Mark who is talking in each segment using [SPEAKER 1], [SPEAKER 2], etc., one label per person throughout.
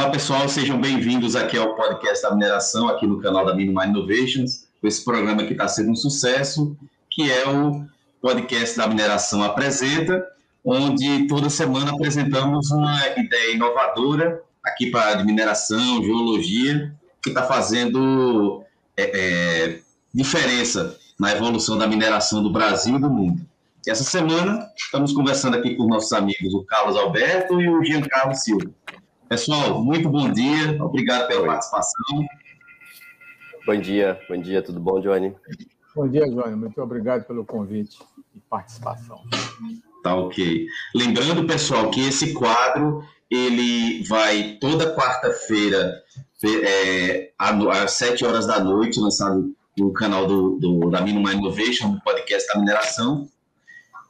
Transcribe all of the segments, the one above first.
[SPEAKER 1] Olá, pessoal, sejam bem-vindos aqui ao podcast da mineração, aqui no canal da Minimine Innovations, esse programa que está sendo um sucesso, que é o podcast da mineração apresenta, onde toda semana apresentamos uma ideia inovadora aqui para mineração, geologia, que está fazendo é, é, diferença na evolução da mineração do Brasil e do mundo. Essa semana estamos conversando aqui com nossos amigos, o Carlos Alberto e o Giancarlo Silva. Pessoal, muito bom dia, obrigado pela Oi. participação.
[SPEAKER 2] Bom dia, bom dia, tudo bom, Johnny?
[SPEAKER 3] Bom dia, Johnny, muito obrigado pelo convite e participação.
[SPEAKER 1] Tá ok. Lembrando, pessoal, que esse quadro ele vai toda quarta-feira é, às sete horas da noite, lançado no canal do, do da Minimine Innovation, do podcast da mineração.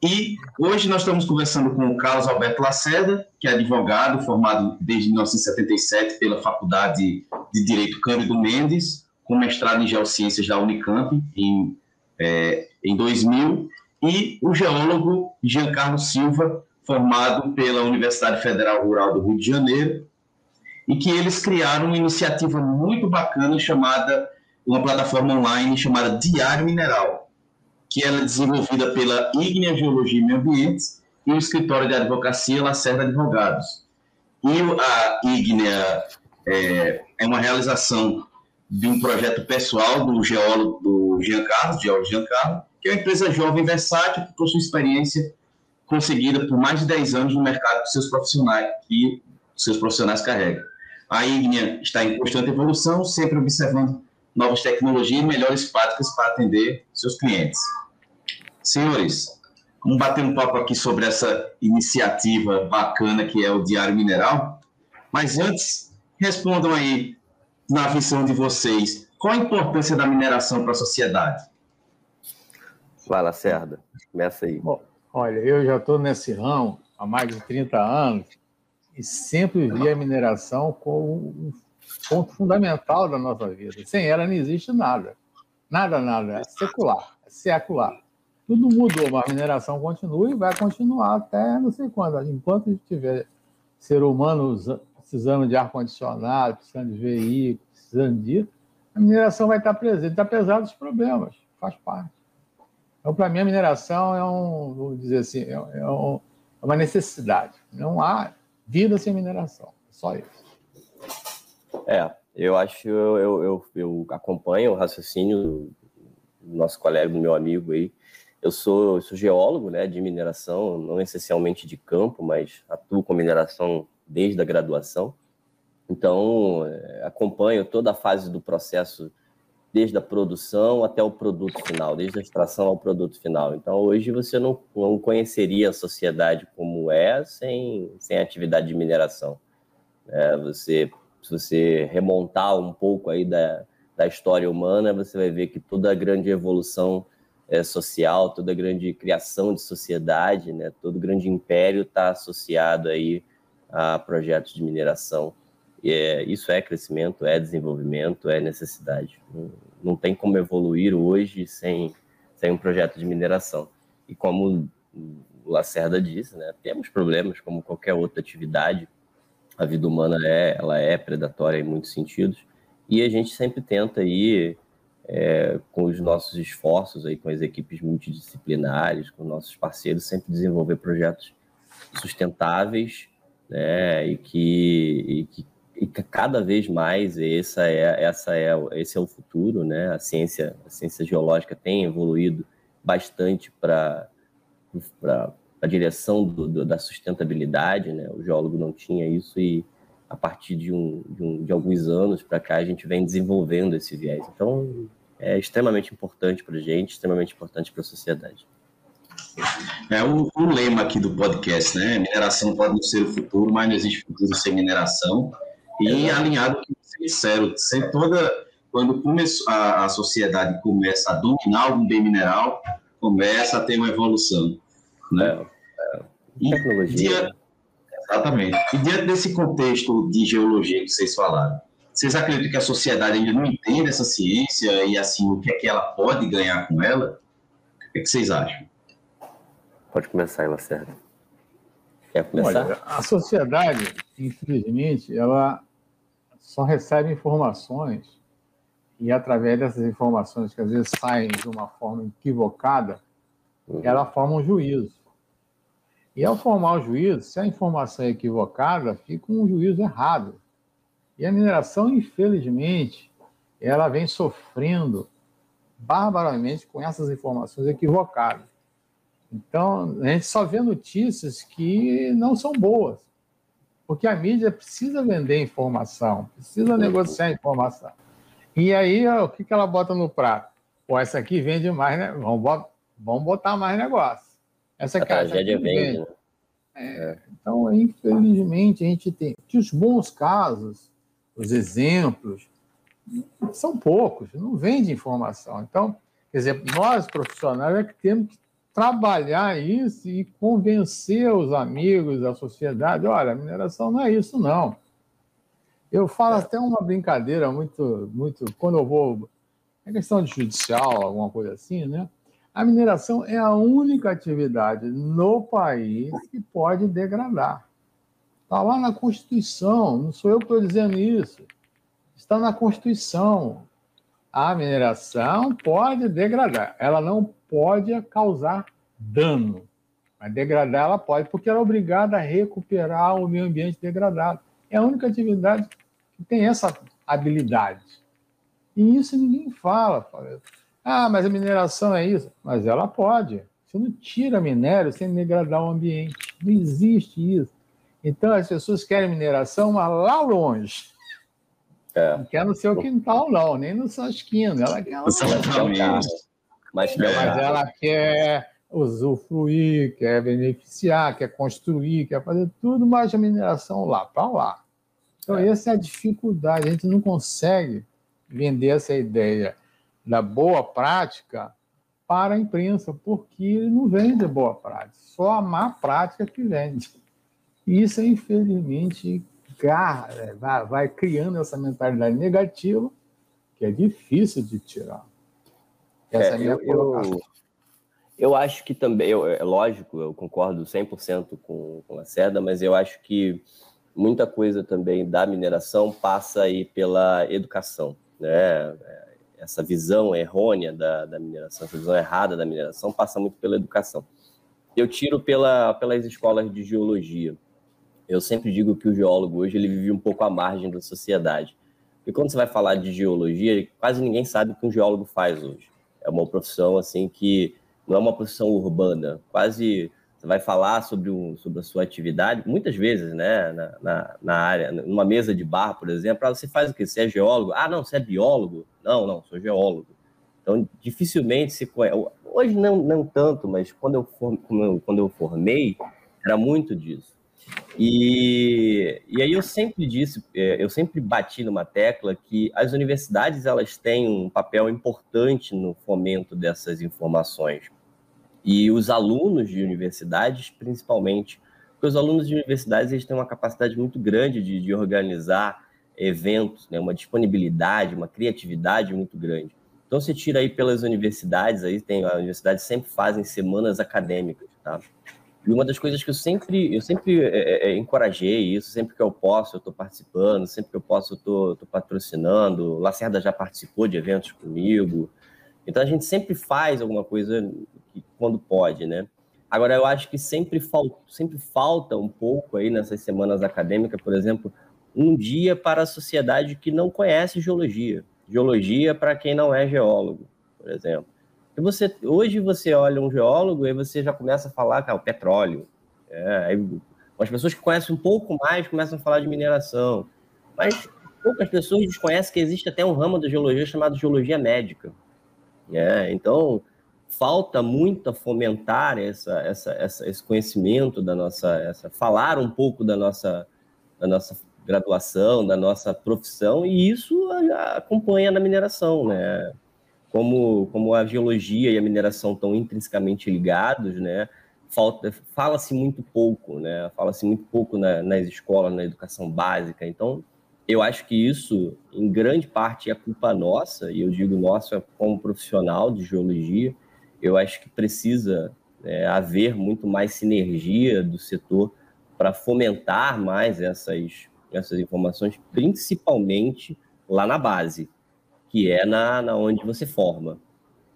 [SPEAKER 1] E hoje nós estamos conversando com o Carlos Alberto Lacerda, que é advogado, formado desde 1977 pela Faculdade de Direito Cândido Mendes, com mestrado em Geociências da Unicamp em, é, em 2000, e o geólogo Giancarlo Silva, formado pela Universidade Federal Rural do Rio de Janeiro, e que eles criaram uma iniciativa muito bacana chamada, uma plataforma online chamada Diário Mineral, que ela é desenvolvida pela Ígnea Geologia e Meio Ambiente e o escritório de advocacia Lacerda Advogados. E a Ígnea é, é uma realização de um projeto pessoal do geólogo do Giancarlo, geólogo Giancarlo, que é uma empresa jovem versátil que possui experiência conseguida por mais de 10 anos no mercado que seus profissionais e seus profissionais carregam. A Ígnea está em constante evolução, sempre observando novas tecnologias e melhores práticas para atender seus clientes. Senhores, vamos bater um papo aqui sobre essa iniciativa bacana que é o Diário Mineral. Mas antes, respondam aí, na visão de vocês, qual a importância da mineração para a sociedade?
[SPEAKER 2] Vai, Lacerda, começa aí.
[SPEAKER 3] Bom, olha, eu já estou nesse ramo há mais de 30 anos e sempre vi a mineração como um ponto fundamental da nossa vida. Sem ela não existe nada. Nada, nada. É secular, é secular tudo mudou, mas a mineração continua e vai continuar até não sei quando. Enquanto tiver ser humano precisando de ar-condicionado, precisando de veículo, precisando de. A mineração vai estar presente, apesar dos problemas, faz parte. Então, para mim, a mineração é um, vou dizer assim, é, é, um, é uma necessidade. Não há vida sem mineração, é só isso.
[SPEAKER 2] É, eu acho, eu, eu, eu acompanho o raciocínio do nosso colega, do meu amigo aí, eu sou, eu sou geólogo né, de mineração, não essencialmente de campo, mas atuo com mineração desde a graduação. Então, é, acompanho toda a fase do processo, desde a produção até o produto final, desde a extração ao produto final. Então, hoje você não, não conheceria a sociedade como é sem, sem atividade de mineração. É, você, se você remontar um pouco aí da, da história humana, você vai ver que toda a grande evolução é, social, toda grande criação de sociedade, né, todo grande império está associado aí a projetos de mineração. E é, isso é crescimento, é desenvolvimento, é necessidade. Não, não tem como evoluir hoje sem, sem um projeto de mineração. E como o Lacerda disse, né, temos problemas como qualquer outra atividade. A vida humana é, ela é predatória em muitos sentidos. E a gente sempre tenta aí é, com os nossos esforços aí, com as equipes multidisciplinares, com nossos parceiros, sempre desenvolver projetos sustentáveis, né, e que, e que, e cada vez mais essa é, essa é, esse é o futuro, né, a ciência, a ciência geológica tem evoluído bastante para a direção do, do, da sustentabilidade, né, o geólogo não tinha isso e a partir de, um, de, um, de alguns anos para cá a gente vem desenvolvendo esse viés. Então, é extremamente importante para a gente, extremamente importante para a sociedade.
[SPEAKER 1] É o, o, lema aqui do podcast, né? Mineração pode não ser o futuro, mas não existe futuro sem mineração. E é. alinhado com o que disseram, sem toda quando a sociedade começa a dominar algum bem mineral, começa a ter uma evolução, né? E, Tecnologia. exatamente. E diante desse contexto de geologia que vocês falaram, vocês acreditam que a sociedade ainda não entende essa ciência e assim o que é que ela pode ganhar com ela? O que, é que vocês acham?
[SPEAKER 2] Pode começar, Lacerda. Quer começar?
[SPEAKER 3] Olha, a sociedade, infelizmente, ela só recebe informações e através dessas informações que às vezes saem de uma forma equivocada, uhum. ela forma um juízo. E ao formar o juízo, se a informação é equivocada, fica um juízo errado. E a mineração, infelizmente, ela vem sofrendo barbaramente com essas informações equivocadas. Então, a gente só vê notícias que não são boas, porque a mídia precisa vender informação, precisa negociar informação. E aí, o que, ela bota no prato? Pô, essa aqui vende mais, né? Vamos botar mais negócio. Essa
[SPEAKER 2] a tragédia vende. vende.
[SPEAKER 3] É, então, infelizmente, a gente tem que os bons casos, os exemplos, são poucos, não vende informação. Então, quer dizer, nós profissionais é que temos que trabalhar isso e convencer os amigos, a sociedade, olha, a mineração não é isso, não. Eu falo é. até uma brincadeira muito, muito, quando eu vou, é questão de judicial, alguma coisa assim, né? A mineração é a única atividade no país que pode degradar. Está lá na Constituição, não sou eu que estou dizendo isso. Está na Constituição. A mineração pode degradar, ela não pode causar dano. Mas degradar ela pode, porque ela é obrigada a recuperar o meio ambiente degradado. É a única atividade que tem essa habilidade. E isso ninguém fala. Ah, mas a mineração é isso. Mas ela pode. Você não tira minério sem degradar o ambiente. Não existe isso. Então as pessoas querem mineração, mas lá longe. É. Não quer no seu quintal, não, nem no sua esquina. Ela quer lá longe. Mas, mas ela quer usufruir, quer beneficiar, quer construir, quer fazer tudo, mas a mineração lá para lá. Então, é. essa é a dificuldade. A gente não consegue vender essa ideia da boa prática para a imprensa, porque não vende boa prática, só a má prática que vende. E isso, infelizmente, é, vai, vai criando essa mentalidade negativa que é difícil de tirar.
[SPEAKER 2] Essa é, é a minha eu, eu, eu, acho que também, eu, é lógico, eu concordo 100% com, com a Seda, mas eu acho que muita coisa também da mineração passa aí pela educação, né? Essa visão errônea da, da mineração, essa visão errada da mineração passa muito pela educação. Eu tiro pela, pelas escolas de geologia. Eu sempre digo que o geólogo hoje ele vive um pouco à margem da sociedade. E quando você vai falar de geologia, quase ninguém sabe o que um geólogo faz hoje. É uma profissão assim que não é uma profissão urbana. Quase você vai falar sobre, um, sobre a sua atividade, muitas vezes, né, na, na, na, área, numa mesa de bar, por exemplo, ah, você faz o quê? Você é geólogo? Ah, não, você é biólogo? Não, não, sou geólogo. Então, dificilmente se conhece. Hoje não, não tanto, mas quando eu, for, quando eu formei, era muito disso. E, e aí eu sempre disse, é, eu sempre bati numa tecla que as universidades elas têm um papel importante no fomento dessas informações. E os alunos de universidades, principalmente, porque os alunos de universidades eles têm uma capacidade muito grande de, de organizar eventos, né, uma disponibilidade, uma criatividade muito grande. Então, você tira aí pelas universidades, aí tem a universidade sempre fazem semanas acadêmicas, tá? E uma das coisas que eu sempre, eu sempre é, é, é encorajei isso, sempre que eu posso, eu estou participando, sempre que eu posso, eu estou patrocinando. Lacerda já participou de eventos comigo. Então a gente sempre faz alguma coisa quando pode, né? Agora eu acho que sempre falta, sempre falta um pouco aí nessas semanas acadêmicas, por exemplo, um dia para a sociedade que não conhece geologia. Geologia para quem não é geólogo, por exemplo. E você, hoje você olha um geólogo e você já começa a falar o petróleo. É, aí, as pessoas que conhecem um pouco mais começam a falar de mineração. Mas poucas pessoas desconhecem que existe até um ramo da geologia chamado geologia médica. É, então, falta muito fomentar essa, essa, essa, esse conhecimento da nossa, essa, falar um pouco da nossa, da nossa graduação, da nossa profissão, e isso acompanha na mineração, né? como, como a geologia e a mineração estão intrinsecamente ligados, né? Fala-se muito pouco, né? Fala-se muito pouco na, nas escolas, na educação básica. Então, eu acho que isso, em grande parte, é culpa nossa, e eu digo nossa como profissional de geologia. Eu acho que precisa é, haver muito mais sinergia do setor para fomentar mais essas, essas informações, principalmente lá na base, que é na, na onde você forma.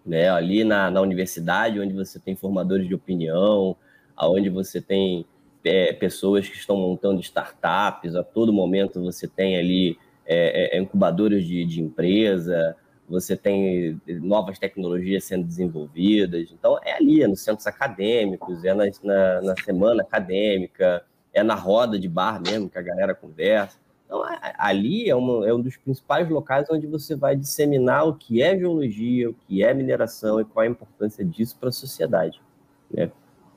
[SPEAKER 2] Né? Ali na, na universidade, onde você tem formadores de opinião, aonde você tem é, pessoas que estão montando startups, a todo momento você tem ali é, é, incubadores de, de empresa, você tem novas tecnologias sendo desenvolvidas. Então, é ali, é nos centros acadêmicos, é na, na, na, semana acadêmica, é na roda de bar mesmo, que a galera conversa. Então, ali é, uma, é um dos principais locais onde você vai disseminar o que é geologia, o que é mineração e qual a importância disso para a sociedade. Né?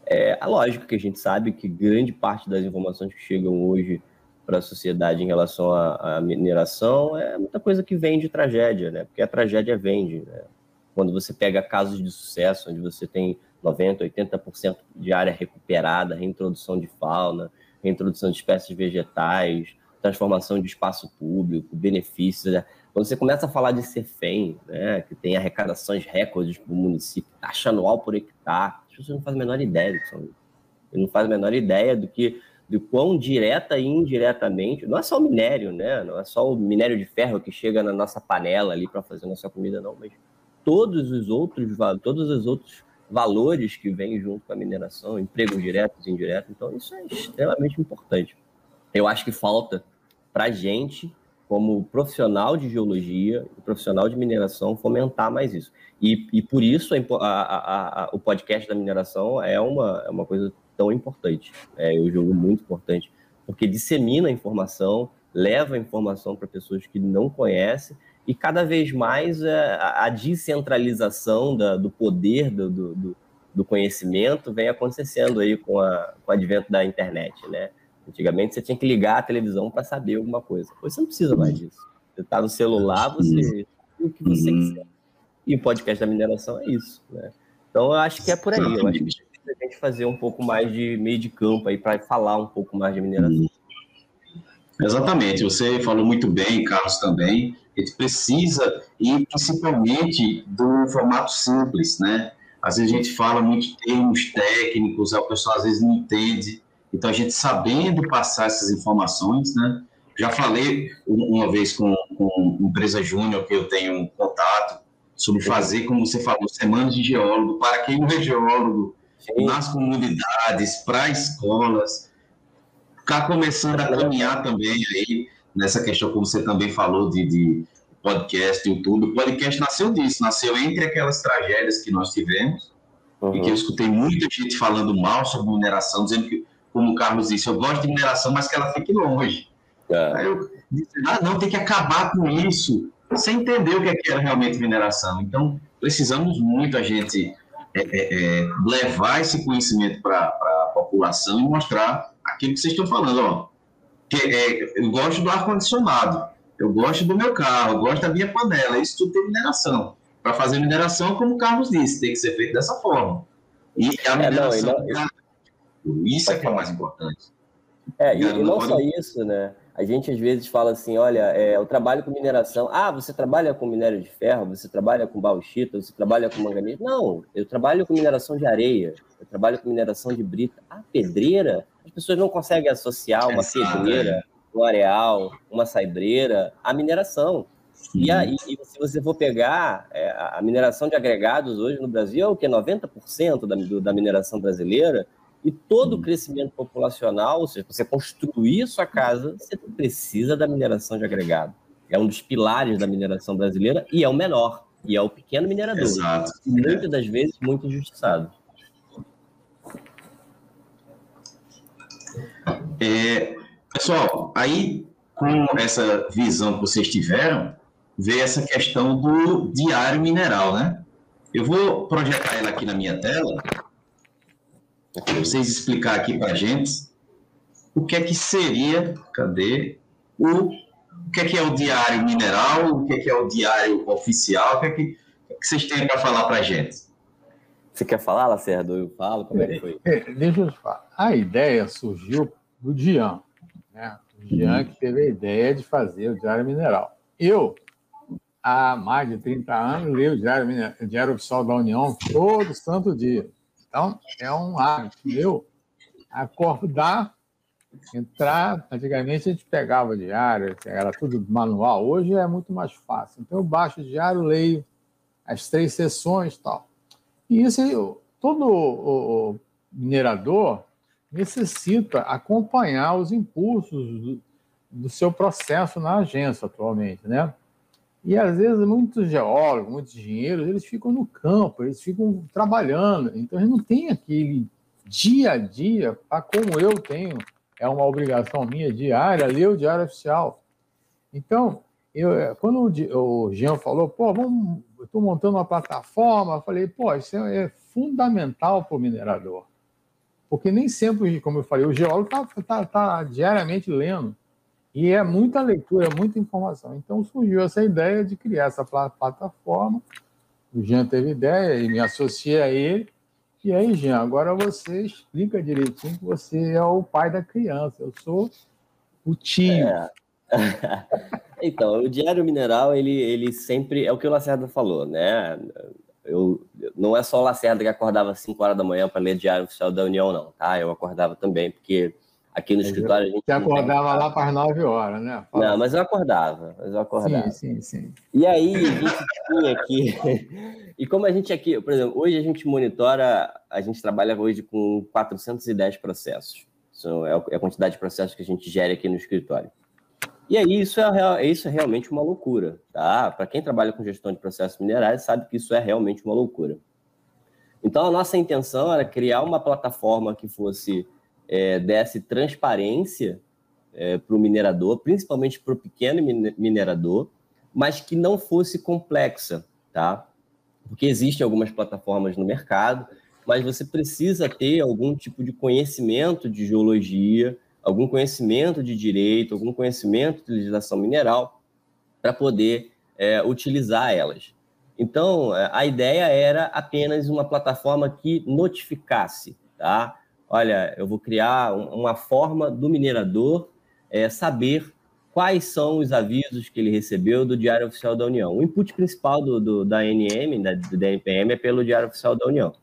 [SPEAKER 2] É, lógico que a gente sabe que grande parte das informações que chegam hoje para a sociedade em relação à, à, mineração é muita coisa que vem de tragédia, né? Porque a tragédia vende. Né? Quando você pega casos de sucesso, onde você tem 90%, 80% de área recuperada, reintrodução de fauna, reintrodução de espécies vegetais, transformação de espaço público, benefícios. Né? Quando você começa a falar de CEFEM, né, que tem arrecadações recordes para o município, taxa anual por hectare, pessoas não fazem a menor ideia do que são Não fazem a menor ideia do que do quão direta e indiretamente, não é só o minério, né? Não é só o minério de ferro que chega na nossa panela ali para fazer nossa comida, não, mas todos os outros, todos os outros valores que vêm junto com a mineração, empregos diretos e indiretos. Então, isso é extremamente importante. Eu acho que falta para a gente, como profissional de geologia, profissional de mineração, fomentar mais isso. E, e por isso a, a, a, o podcast da mineração é uma, é uma coisa tão importante. É, eu julgo muito importante, porque dissemina a informação, leva a informação para pessoas que não conhecem, e cada vez mais é, a descentralização da, do poder do, do, do, conhecimento vem acontecendo aí com, a, com o advento da internet, né? Antigamente você tinha que ligar a televisão para saber alguma coisa. Hoje você não precisa mais disso. Você está no celular, você o que você uhum. quiser. E o podcast da mineração é isso, né? Então eu acho que é por aí. Eu acho que a gente fazer um pouco mais de meio de campo aí para falar um pouco mais de mineração.
[SPEAKER 1] Exatamente, você falou muito bem, Carlos também. A gente precisa, e principalmente do formato simples, né? Às vezes a gente fala muitos termos técnicos, a pessoa às vezes não entende. Então a gente sabendo passar essas informações, né? Já falei uma vez com, com empresa júnior que eu tenho um contato sobre fazer, como você falou, semanas de geólogo. Para quem não é geólogo, Sim. nas comunidades, para escolas, ficar começando a caminhar também aí nessa questão, como você também falou, de, de podcast, YouTube. O podcast nasceu disso, nasceu entre aquelas tragédias que nós tivemos, uhum. e que eu escutei muita gente falando mal sobre mineração, dizendo que, como o Carlos disse, eu gosto de mineração, mas que ela fique longe. É. Aí eu disse, ah, não, tem que acabar com isso, sem entender o que, é que era realmente mineração. Então, precisamos muito a gente é, é, é, levar esse conhecimento para a população e mostrar aquilo que vocês estão falando. Ó, que, é, eu gosto do ar-condicionado, eu gosto do meu carro, eu gosto da minha panela, isso tudo tem mineração. Para fazer mineração, como o Carlos disse, tem que ser feito dessa forma. E a mineração, não, não, isso é que é o mais importante.
[SPEAKER 2] É, e, e não só isso, né? A gente às vezes fala assim, olha, é, eu trabalho com mineração. Ah, você trabalha com minério de ferro, você trabalha com bauxita, você trabalha com manganês. Não, eu trabalho com mineração de areia, eu trabalho com mineração de brita. A pedreira, as pessoas não conseguem associar uma pedreira, um areal, uma saibreira à mineração. E, aí, e se você for pegar é, a mineração de agregados hoje no Brasil, é o que? 90% da, da mineração brasileira e todo o crescimento populacional, ou seja, você construir sua casa, você precisa da mineração de agregado. É um dos pilares da mineração brasileira e é o menor, e é o pequeno minerador. Exato. Muitas das vezes muito injustiçado.
[SPEAKER 1] É, pessoal, aí com essa visão que vocês tiveram, veio essa questão do diário mineral, né? Eu vou projetar ela aqui na minha tela para vocês explicar aqui para a gente o que é que seria, cadê, o, o que é que é o diário mineral, o que é que é o diário oficial, o que é que, o que, é que vocês têm para falar para a gente?
[SPEAKER 2] Você quer falar, Lacerda? Eu falo, como é que foi?
[SPEAKER 3] É, deixa eu te falar. A ideia surgiu do Dian, né? O Dian uhum. que teve a ideia de fazer o diário mineral. Eu, há mais de 30 anos, leio o diário, o diário oficial da União todo santo dia. Então, é um hábito meu acordar, entrar. Antigamente a gente pegava diário, era tudo manual. Hoje é muito mais fácil. Então eu baixo o diário, leio as três sessões e tal. E isso, todo o, minerador necessita acompanhar os impulsos do, do seu processo na agência atualmente, né? E às vezes muitos geólogos, muitos engenheiros, eles ficam no campo, eles ficam trabalhando. Então eles não tem aquele dia a dia, para como eu tenho, é uma obrigação minha diária, ler o diário oficial. Então, eu, quando o Jean falou, pô, vamos, eu estou montando uma plataforma, eu falei, pô, isso é, é fundamental para o minerador. Porque nem sempre, como eu falei, o geólogo está tá, tá diariamente lendo. E é muita leitura, muita informação. Então surgiu essa ideia de criar essa plataforma. O Jean teve ideia e me associei a ele. E aí, Jean, agora você explica direitinho que você é o pai da criança. Eu sou o tio. É.
[SPEAKER 2] então, o Diário Mineral, ele, ele sempre. É o que o Lacerda falou, né? Eu, não é só o Lacerda que acordava às 5 horas da manhã para ler Diário Oficial da União, não, tá? Eu acordava também, porque Aqui no escritório a gente.
[SPEAKER 3] Você acordava lá para as 9 horas, né?
[SPEAKER 2] Fala. Não, mas eu acordava. Mas eu acordava.
[SPEAKER 3] Sim, sim, sim.
[SPEAKER 2] E aí, a gente tinha aqui. e como a gente aqui, por exemplo, hoje a gente monitora, a gente trabalha hoje com 410 processos. Isso é a quantidade de processos que a gente gera aqui no escritório. E aí, isso é, isso é realmente uma loucura, tá? Para quem trabalha com gestão de processos minerais, sabe que isso é realmente uma loucura. Então, a nossa intenção era criar uma plataforma que fosse é, desse transparência é, para o minerador, principalmente para o pequeno minerador, mas que não fosse complexa, tá? Porque existem algumas plataformas no mercado, mas você precisa ter algum tipo de conhecimento de geologia, algum conhecimento de direito, algum conhecimento de legislação mineral para poder é, utilizar elas. Então, a ideia era apenas uma plataforma que notificasse, tá? Olha, eu vou criar uma forma do minerador é, saber quais são os avisos que ele recebeu do Diário Oficial da União. O input principal do, do da NM, da, do DNPM, é pelo Diário Oficial da União.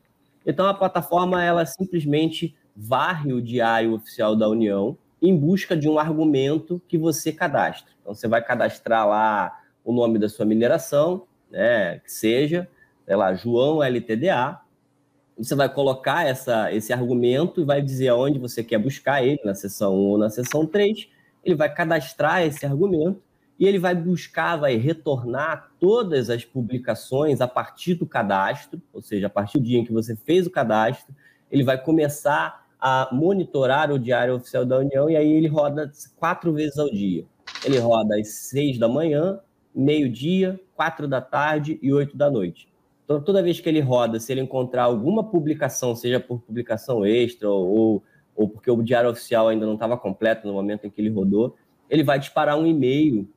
[SPEAKER 2] Então, a plataforma, ela simplesmente varre o Diário Oficial da União em busca de um argumento que você cadastra. Então, você vai cadastrar lá o nome da sua mineração, né, que seja, sei lá, João LTDA, você vai colocar essa, esse argumento e vai dizer aonde você quer buscar ele, na seção 1 ou na seção 3. Ele vai cadastrar esse argumento e ele vai buscar, vai retornar todas as publicações a partir do cadastro, ou seja, a partir do dia em que você fez o cadastro, ele vai começar a monitorar o Diário Oficial da União e aí ele roda quatro vezes ao dia. Ele roda às seis da manhã, meio-dia, quatro da tarde e oito da noite. Então, toda vez que ele roda, se ele encontrar alguma publicação, seja por publicação extra ou, ou porque o diário oficial ainda não estava completo no momento em que ele rodou, ele vai disparar um e-mail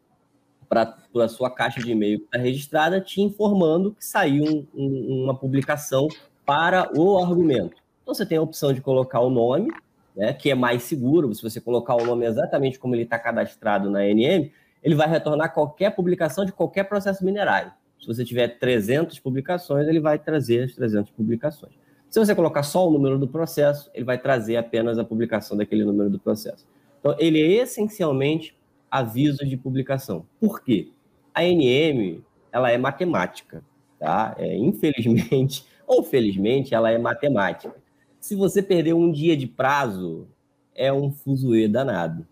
[SPEAKER 2] para a sua caixa de e-mail que está registrada, te informando que saiu um, um, uma publicação para o argumento. Então, você tem a opção de colocar o nome, né, que é mais seguro. Se você colocar o nome exatamente como ele está cadastrado na NM, ele vai retornar qualquer publicação de qualquer processo minerário. Se você tiver 300 publicações, ele vai trazer as 300 publicações. Se você colocar só o número do processo, ele vai trazer apenas a publicação daquele número do processo. Então, ele é essencialmente avisos de publicação. Por quê? A NM, ela é matemática, tá? É, infelizmente ou felizmente, ela é matemática. Se você perder um dia de prazo, é um fuzuê danado.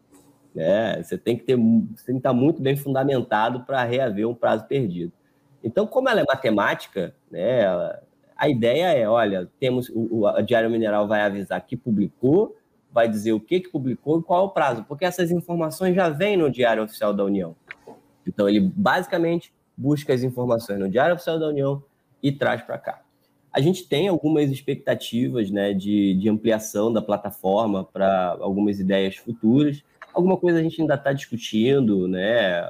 [SPEAKER 2] Né? Você tem que ter, você tem que estar muito bem fundamentado para reaver um prazo perdido. Então, como ela é matemática, né, a ideia é, olha, temos o, o Diário Mineral vai avisar que publicou, vai dizer o que, que publicou e qual é o prazo, porque essas informações já vêm no Diário Oficial da União. Então, ele basicamente busca as informações no Diário Oficial da União e traz para cá. A gente tem algumas expectativas né, de, de ampliação da plataforma para algumas ideias futuras. Alguma coisa a gente ainda está discutindo, né?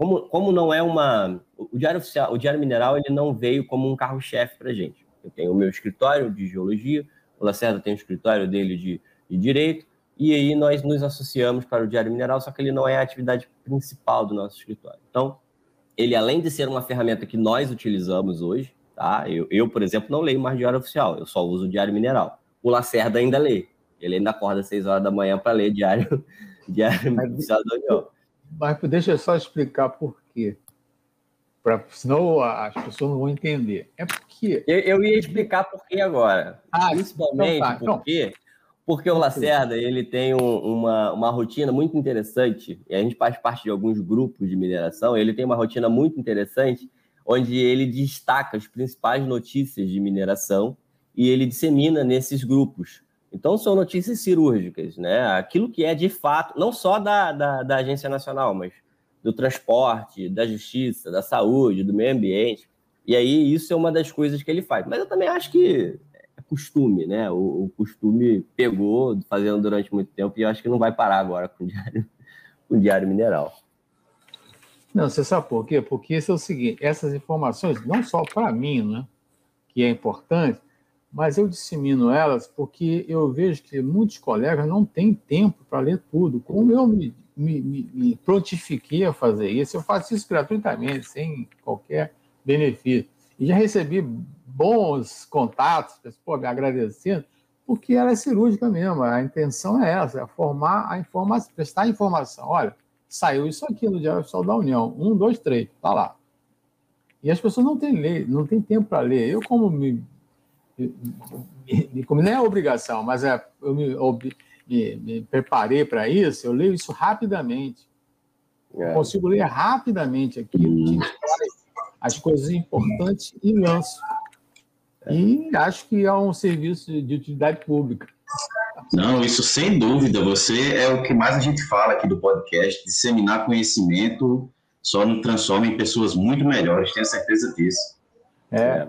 [SPEAKER 2] Como, como não é uma. O Diário Oficial, o Diário Mineral, ele não veio como um carro-chefe para a gente. Eu tenho o meu escritório de geologia, o Lacerda tem o escritório dele de, de direito, e aí nós nos associamos para o Diário Mineral, só que ele não é a atividade principal do nosso escritório. Então, ele, além de ser uma ferramenta que nós utilizamos hoje, tá? Eu, eu por exemplo, não leio mais Diário Oficial, eu só uso o Diário Mineral. O Lacerda ainda lê. Ele ainda acorda às 6 horas da manhã para ler diário, diário oficial da União.
[SPEAKER 3] Mas deixa eu só explicar por quê. Pra, senão as pessoas não vão entender. É porque.
[SPEAKER 2] Eu, eu ia explicar por quê agora. Ah, Principalmente então tá, então, porque, porque o Lacerda ele tem um, uma, uma rotina muito interessante, e a gente faz parte de alguns grupos de mineração, ele tem uma rotina muito interessante, onde ele destaca as principais notícias de mineração e ele dissemina nesses grupos. Então, são notícias cirúrgicas, né? Aquilo que é de fato, não só da, da, da Agência Nacional, mas do transporte, da justiça, da saúde, do meio ambiente. E aí, isso é uma das coisas que ele faz. Mas eu também acho que é costume, né? O, o costume pegou, fazendo durante muito tempo, e eu acho que não vai parar agora com o diário, com o diário mineral.
[SPEAKER 3] Não, você sabe por quê? Porque isso é o seguinte: essas informações, não só para mim, né, que é importante, mas eu dissemino elas porque eu vejo que muitos colegas não têm tempo para ler tudo. Como eu me, me, me, prontifiquei a fazer isso, eu faço isso gratuitamente, sem qualquer benefício. E já recebi bons contatos, pô, me agradecendo, porque ela é cirúrgica mesmo. A intenção é essa, é formar a informação, prestar informação. Olha, saiu isso aqui no Diário Oficial da União. Um, dois, três, tá lá. E as pessoas não têm, ler, não têm tempo para ler. Eu, como me, me, como não é obrigação, mas é, eu me, me, me preparei para isso, eu leio isso rapidamente. É. Consigo ler rapidamente aquilo, as coisas importantes e lanço. É. E acho que é um serviço de utilidade pública.
[SPEAKER 1] Não, isso sem dúvida. Você é o que mais a gente fala aqui do podcast. Disseminar conhecimento só nos transforma em pessoas muito melhores, tenho certeza disso.
[SPEAKER 2] É. é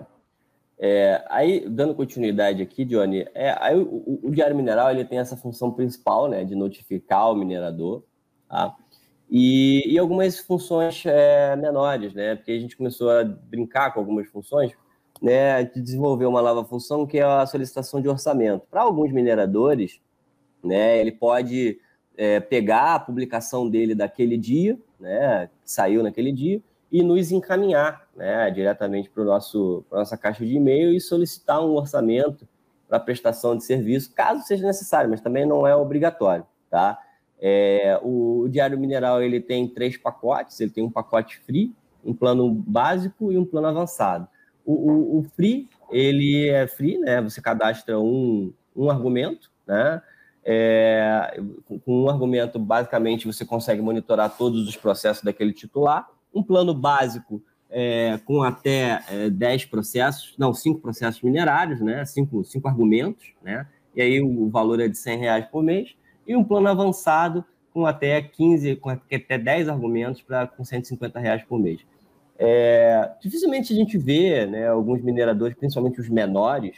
[SPEAKER 2] aí, dando continuidade aqui, Johnny, é, aí o, o, o, Diário Mineral ele tem essa função principal, né, de notificar o minerador, tá? E, e algumas funções é, menores, né? Porque a gente começou a brincar com algumas funções, né, de desenvolver uma nova função que é a solicitação de orçamento. Para alguns mineradores, né, ele pode é, pegar a publicação dele daquele dia, né, que saiu naquele dia, e nos encaminhar né, diretamente para a nossa caixa de e-mail e solicitar um orçamento para prestação de serviço, caso seja necessário, mas também não é obrigatório. Tá? É, o, o Diário Mineral ele tem três pacotes, ele tem um pacote free, um plano básico e um plano avançado. O, o, o, free, ele é free, né? Você cadastra um, um argumento, né? É, com um argumento, basicamente, você consegue monitorar todos os processos daquele titular. Um plano básico é, com até é, 10 processos, não, 5 processos minerários, né? 5, cinco argumentos, né? E aí o valor é de 100 reais por mês. E um plano avançado com até 15, com até 10 argumentos para com 150 reais por mês. É, dificilmente a gente vê né, alguns mineradores, principalmente os menores,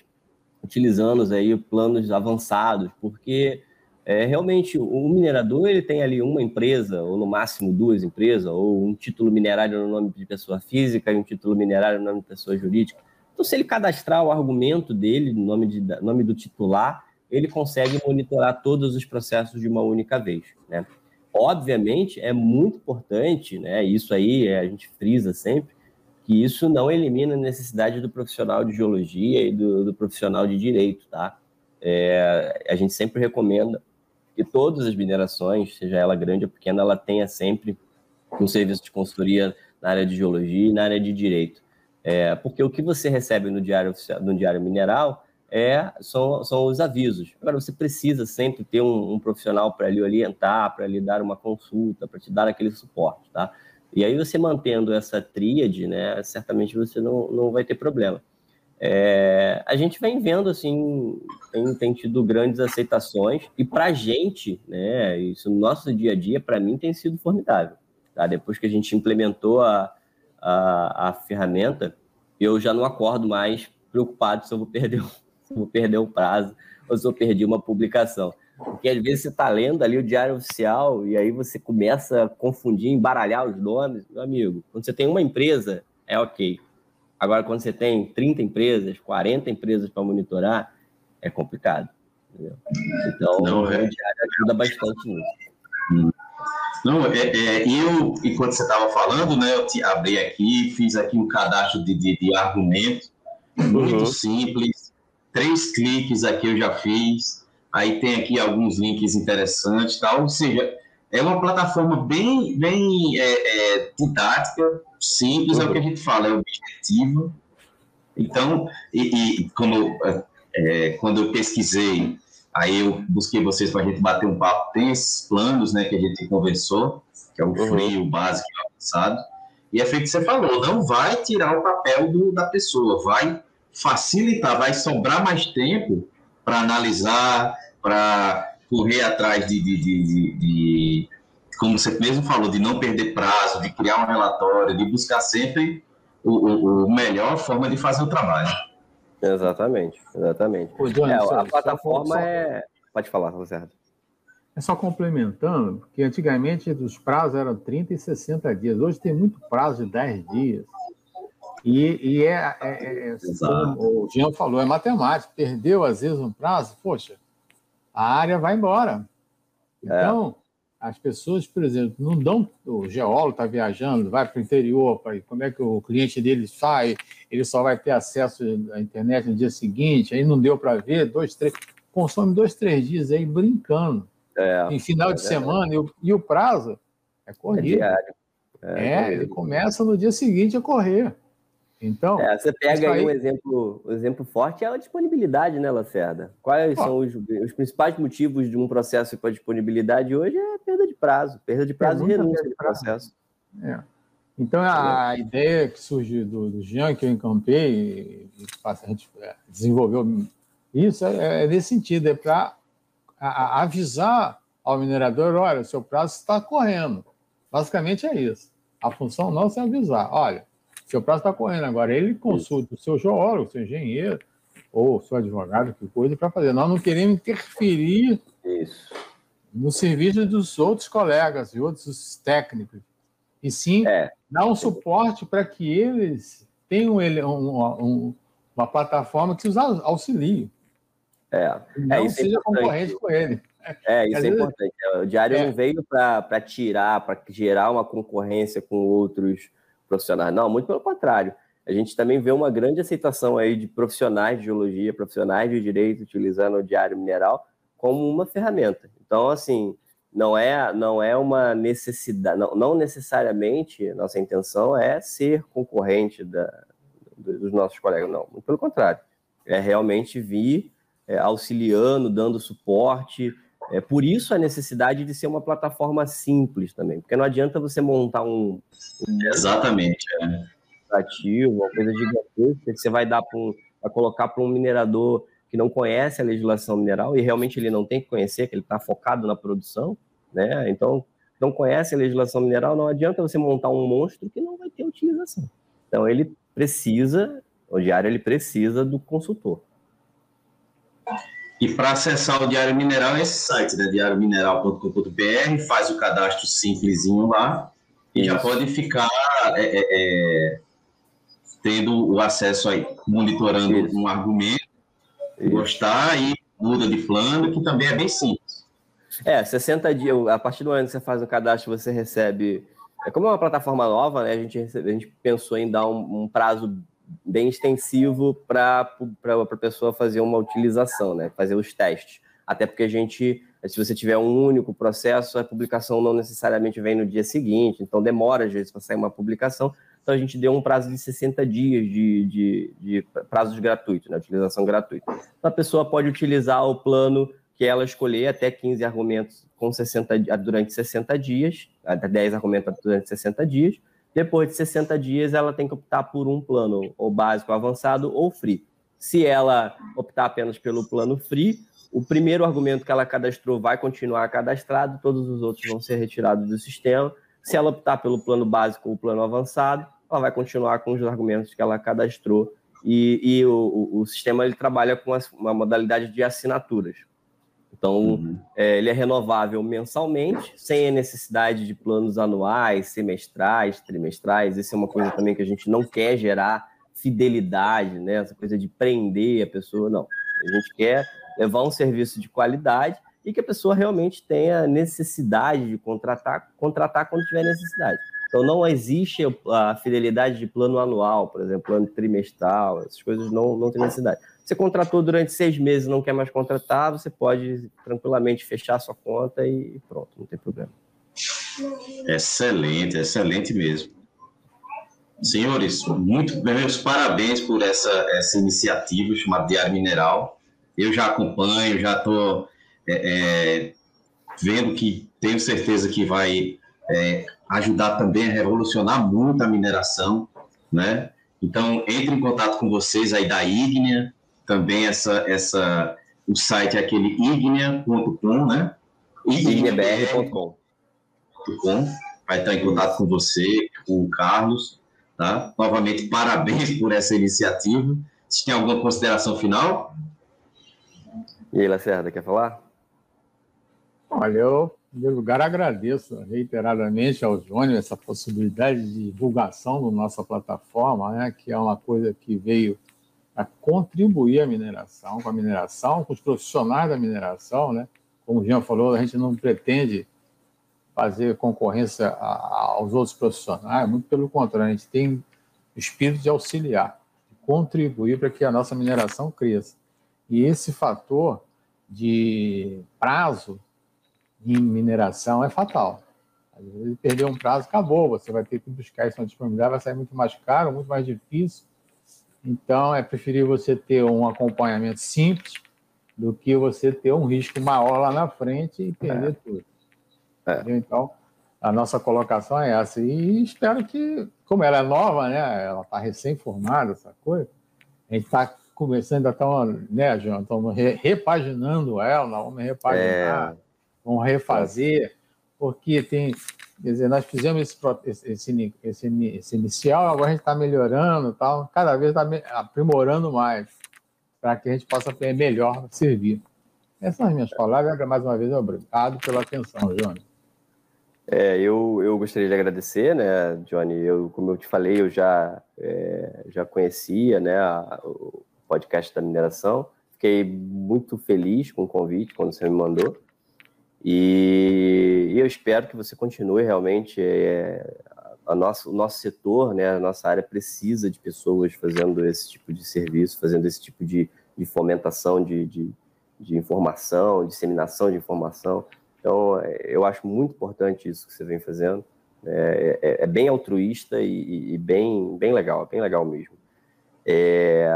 [SPEAKER 2] utilizando aí planos avançados, porque é, realmente o minerador ele tem ali uma empresa, ou no máximo duas empresas, ou um título minerário no nome de pessoa física e um título minerário no nome de pessoa jurídica. Então, se ele cadastrar o argumento dele, no nome, de, nome do titular, ele consegue monitorar todos os processos de uma única vez. Né? Obviamente, é muito importante, né? Isso aí a gente frisa sempre, que isso não elimina a necessidade do profissional de geologia e do, do profissional de direito, tá? É, a gente sempre recomenda que todas as minerações, seja ela grande ou pequena, ela tenha sempre um serviço de consultoria na área de geologia e na área de direito. É, porque o que você recebe no diário, no diário mineral é, são, são os avisos. Agora, você precisa sempre ter um, um profissional para lhe orientar, para lhe dar uma consulta, para te dar aquele suporte, tá? E aí, você mantendo essa tríade, né, certamente você não, não vai ter problema. É, a gente vem vendo, assim, tem, tem tido grandes aceitações, e para a gente, né, isso no nosso dia a dia, para mim, tem sido formidável. Tá? Depois que a gente implementou a, a, a ferramenta, eu já não acordo mais preocupado se eu vou perder vou perder o prazo, ou se eu perdi uma publicação. Porque às vezes você está lendo ali o diário oficial e aí você começa a confundir, embaralhar os nomes. Meu amigo, quando você tem uma empresa, é ok. Agora, quando você tem 30 empresas, 40 empresas para monitorar, é complicado. Entendeu? Então, Não, o é... diário ajuda bastante nisso.
[SPEAKER 1] Não, é, é, eu, enquanto você estava falando, né, eu te abri aqui, fiz aqui um cadastro de, de, de argumentos, muito uhum. simples, Três cliques aqui eu já fiz. aí tem aqui alguns links interessantes, tal. Ou seja, é uma plataforma bem, bem é, é, didática, simples, é o que a gente fala, é objetivo. Então, e, e quando, é, quando eu pesquisei, aí eu busquei vocês para a gente bater um papo, tem esses planos né, que a gente conversou, que é o uhum. free, o básico e o avançado. E é feito que você falou, não vai tirar o papel do, da pessoa, vai facilitar, vai sobrar mais tempo para analisar, para correr atrás de, de, de, de, como você mesmo falou, de não perder prazo, de criar um relatório, de buscar sempre o, o, o melhor forma de fazer o trabalho.
[SPEAKER 2] Exatamente, exatamente. é, a plataforma é. Pode falar, Roberto.
[SPEAKER 3] É só complementando, porque antigamente os prazos eram 30 e 60 dias, hoje tem muito prazo de 10 dias. E, e é, é, é, é como o Jean falou, é matemática. Perdeu, às vezes, um prazo, poxa, a área vai embora. É. Então, é. As pessoas, por exemplo, não dão. O geólogo está viajando, vai para o interior, pra, como é que o cliente dele sai, ele só vai ter acesso à internet no dia seguinte, aí não deu para ver, dois, três. Consome dois, três dias aí brincando é, em final é de semana, e o, e o, prazo é corrido. É, é, é ele começa no dia seguinte a correr. Então,
[SPEAKER 2] é, você pega aí um exemplo, um exemplo forte é a disponibilidade, né, Lacerda? Quais são os, os, principais motivos de um processo com a disponibilidade hoje? É perda de prazo, perda de prazo e renúncia de processo.
[SPEAKER 3] É. Então, a, ideia que surgiu do, do Jean, que eu encampei, e a gente é, desenvolveu isso, é, é nesse sentido, é para avisar ao minerador, olha, o seu prazo está correndo. Basicamente é isso. A função nossa é avisar, olha, seu prazo está correndo agora. Ele consulta o seu geólogo, o seu engenheiro, ou o seu advogado, que coisa, para fazer. Nós não queremos interferir isso. no serviço dos outros colegas e outros técnicos. E sim é. dar um suporte para que eles tenham um, um, uma plataforma que os auxilie.
[SPEAKER 2] É, não é, seja é concorrente com ele. É, isso Às é vezes... importante. O diário é. não veio para tirar, para gerar uma concorrência com outros profissionais. Não, muito pelo contrário. A gente também vê uma grande aceitação aí de profissionais de geologia, profissionais de direito utilizando o diário mineral como uma ferramenta. Então, assim, não é não é uma necessidade, não, não necessariamente nossa intenção é ser concorrente da, dos nossos colegas, não. Muito pelo contrário. É realmente vir é, auxiliando, dando suporte. É, por isso a necessidade de ser uma plataforma simples também, porque não adianta você montar um.
[SPEAKER 1] um Exatamente.
[SPEAKER 2] É. Ativo, uma coisa gigantesca que você vai dar para um, colocar para um minerador que não conhece a legislação mineral e realmente ele não tem que conhecer, que ele está focado na produção, né? Então, não conhece a legislação mineral, não adianta você montar um monstro que não vai ter utilização. Então, ele precisa, o diário ele precisa do consultor.
[SPEAKER 1] E para acessar o Diário Mineral é esse site, né? diariomineral.com.br, faz o cadastro simplesinho lá e Isso. já pode ficar é, é, é, tendo o acesso aí, monitorando Isso. um argumento, Isso. gostar e muda de plano, que também é bem simples.
[SPEAKER 2] É, 60 dias, a partir do ano que você faz o cadastro, você recebe. É como é uma plataforma nova, né? A gente, recebe, a gente pensou em dar um, um prazo bem extensivo para a pessoa fazer uma utilização, né? fazer os testes. Até porque a gente, se você tiver um único processo, a publicação não necessariamente vem no dia seguinte, então demora às vezes para sair uma publicação. Então a gente deu um prazo de 60 dias de, de, de prazos gratuitos, né? utilização gratuita. Então a pessoa pode utilizar o plano que ela escolher até 15 argumentos com 60, durante 60 dias, até 10 argumentos durante 60 dias, depois de 60 dias, ela tem que optar por um plano ou básico, avançado ou free. Se ela optar apenas pelo plano free, o primeiro argumento que ela cadastrou vai continuar cadastrado, todos os outros vão ser retirados do sistema. Se ela optar pelo plano básico ou plano avançado, ela vai continuar com os argumentos que ela cadastrou. E, e o, o, sistema ele trabalha com uma modalidade de assinaturas. Então, uhum. é, ele é renovável mensalmente, sem a necessidade de planos anuais, semestrais, trimestrais. Isso é uma coisa também que a gente não quer gerar fidelidade, né? Essa coisa de prender a pessoa, não. A gente quer levar um serviço de qualidade e que a pessoa realmente tenha necessidade de contratar, contratar quando tiver necessidade. Então não existe a fidelidade de plano anual, por exemplo, plano trimestral, essas coisas não, não tem necessidade. Você contratou durante seis meses não quer mais contratar, você pode tranquilamente fechar sua conta e pronto, não tem problema.
[SPEAKER 1] Excelente, excelente mesmo. Senhores, muito meus parabéns por essa, essa iniciativa chamada Diário Mineral. Eu já acompanho, já estou é, é, vendo que tenho certeza que vai é, ajudar também a revolucionar muito a mineração, né? Então, entre em contato com vocês aí da Ignea, também essa, essa, o site é aquele ignea.com, né?
[SPEAKER 2] igneabr.com.
[SPEAKER 1] Vai estar em contato com você, com o Carlos, tá? Novamente, parabéns por essa iniciativa. Se tem alguma consideração final?
[SPEAKER 2] E aí, Lacerda, quer falar?
[SPEAKER 3] Olha, eu, em primeiro lugar, agradeço reiteradamente ao Jônio essa possibilidade de divulgação da nossa plataforma, né, que é uma coisa que veio a contribuir à mineração, com a mineração, com os profissionais da mineração, né? Como o Jean falou, a gente não pretende fazer concorrência aos outros profissionais, muito pelo contrário, a gente tem espírito de auxiliar, de contribuir para que a nossa mineração cresça. E esse fator de prazo em mineração é fatal. Às vezes, perder um prazo, acabou, você vai ter que buscar isso na disponibilidade, vai sair muito mais caro, muito mais difícil, então, é preferível você ter um acompanhamento simples do que você ter um risco maior lá na frente e perder é. tudo. É. Então, a nossa colocação é essa. E espero que, como ela é nova, né, ela está recém-formada, essa coisa, a gente está começando, ainda estamos, né, João, estamos re repaginando ela, vamos repaginar, é. vamos refazer, porque tem Quer dizer, nós fizemos esse, esse, esse, esse inicial, agora a gente está melhorando, tal, cada vez está aprimorando mais, para que a gente possa ter melhor servir. Essas são as minhas palavras. Mais uma vez, obrigado pela atenção, Johnny.
[SPEAKER 2] É, eu, eu gostaria de agradecer, né, Johnny? Eu, como eu te falei, eu já, é, já conhecia né, a, o podcast da mineração. Fiquei muito feliz com o convite quando você me mandou. E, e eu espero que você continue realmente. É, a o nosso setor, né, a nossa área precisa de pessoas fazendo esse tipo de serviço, fazendo esse tipo de, de fomentação de, de, de informação, disseminação de informação. Então, eu acho muito importante isso que você vem fazendo. É, é, é bem altruísta e, e, bem, bem legal, bem legal mesmo. É,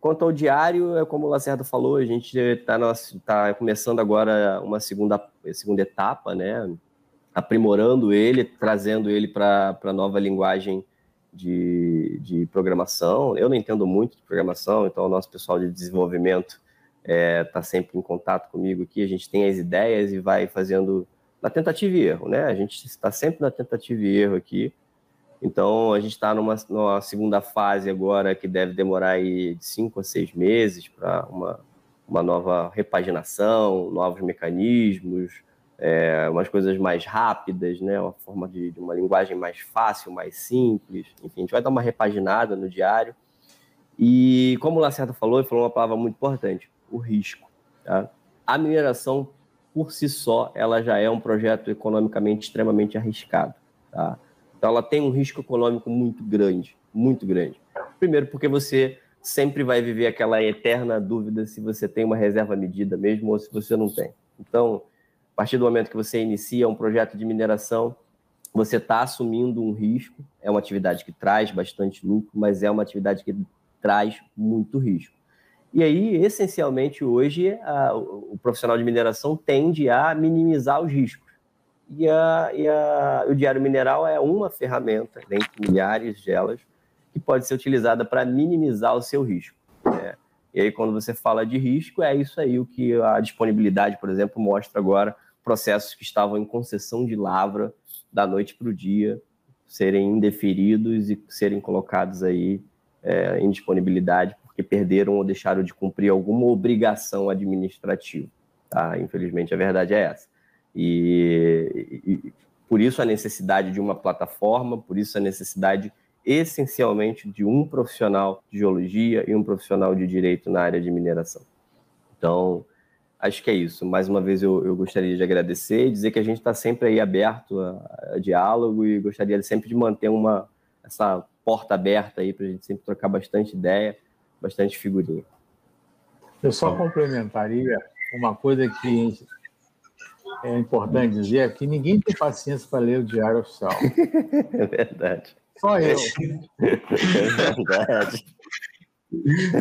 [SPEAKER 2] Quanto ao diário, é como o Lacerda falou, a gente está tá começando agora uma segunda, segunda etapa, né? aprimorando ele, trazendo ele para a nova linguagem de, de programação. Eu não entendo muito de programação, então o nosso pessoal de desenvolvimento está é, tá sempre em contato comigo aqui, a gente tem as ideias e vai fazendo na tentativa e erro, né? A gente está sempre na tentativa e erro aqui, então, a gente está numa, numa, segunda fase agora que deve demorar aí de cinco a seis meses para uma, uma nova repaginação, novos mecanismos, é, umas coisas mais rápidas, né? uma forma de, de, uma linguagem mais fácil, mais simples. Enfim, a gente vai dar uma repaginada no diário. E como o Lacerda falou, ele falou uma palavra muito importante, o risco. Tá? A mineração, por si só, ela já é um projeto economicamente extremamente arriscado. Tá? Então, ela tem um risco econômico muito grande, muito grande. Primeiro, porque você sempre vai viver aquela eterna dúvida se você tem uma reserva medida mesmo ou se você não tem. Então, a partir do momento que você inicia um projeto de mineração, você está assumindo um risco. É uma atividade que traz bastante lucro, mas é uma atividade que traz muito risco. E aí, essencialmente, hoje, a, o profissional de mineração tende a minimizar os riscos e, a, e a, o Diário Mineral é uma ferramenta, dentre milhares delas, que pode ser utilizada para minimizar o seu risco. Né? E aí, quando você fala de risco, é isso aí o que a disponibilidade, por exemplo, mostra agora processos que estavam em concessão de lavra da noite para o dia serem indeferidos e serem colocados aí é, em disponibilidade porque perderam ou deixaram de cumprir alguma obrigação administrativa. Tá? Infelizmente, a verdade é essa. E, e, por isso a necessidade de uma plataforma, por isso a necessidade essencialmente de um profissional de geologia e um profissional de direito na área de mineração. Então, acho que é isso. Mais uma vez eu, eu gostaria de agradecer e dizer que a gente está sempre aí aberto a, a, diálogo e gostaria sempre de manter uma essa porta aberta aí para a gente sempre trocar bastante ideia, bastante figurinha.
[SPEAKER 3] Eu só complementaria uma coisa que é importante dizer é que ninguém tem paciência para ler o Diário Oficial.
[SPEAKER 2] É verdade.
[SPEAKER 3] Só eu.
[SPEAKER 2] É verdade.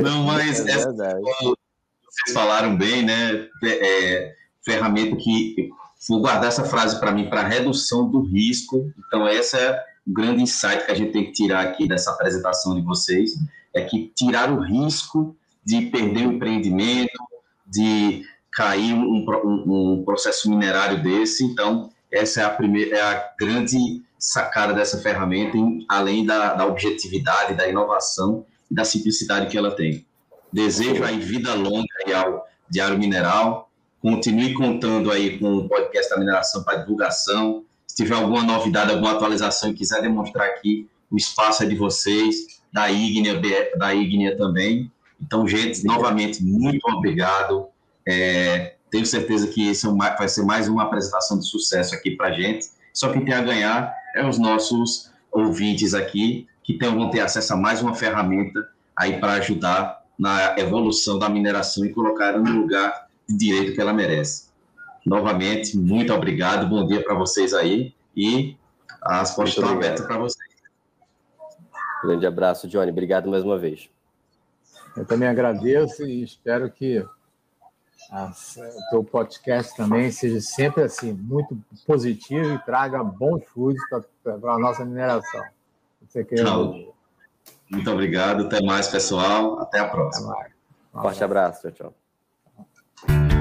[SPEAKER 1] Não, mas é verdade. vocês falaram bem, né? É, ferramenta que vou guardar essa frase para mim para redução do risco. Então essa é o grande insight que a gente tem que tirar aqui dessa apresentação de vocês é que tirar o risco de perder o empreendimento, de cair um, um, um processo minerário desse. Então essa é a primeira, é a grande sacada dessa ferramenta, além da, da objetividade, da inovação e da simplicidade que ela tem. Desejo aí vida longa aí ao Diário Mineral. Continue contando aí com o podcast da mineração para divulgação. Se tiver alguma novidade, alguma atualização e quiser demonstrar aqui, o espaço é de vocês, da Ignia, da Ignia também. Então, gente, novamente, muito obrigado. É, tenho certeza que esse é vai ser mais uma apresentação de sucesso aqui para a gente. Só quem tem a ganhar é os nossos ouvintes aqui, que vão ter acesso a mais uma ferramenta aí para ajudar na evolução da mineração e colocar no lugar de direito que ela merece. Novamente, muito obrigado, bom dia para vocês aí e as portas estão abertas para vocês.
[SPEAKER 2] Grande abraço, Johnny. Obrigado mais uma vez.
[SPEAKER 3] Eu também agradeço e espero que o teu podcast também seja sempre assim, muito positivo e traga bons frutos para a nossa mineração.
[SPEAKER 1] Você quer... Muito obrigado, até mais, pessoal. Até a próxima.
[SPEAKER 2] Forte abraço, tchau, tchau.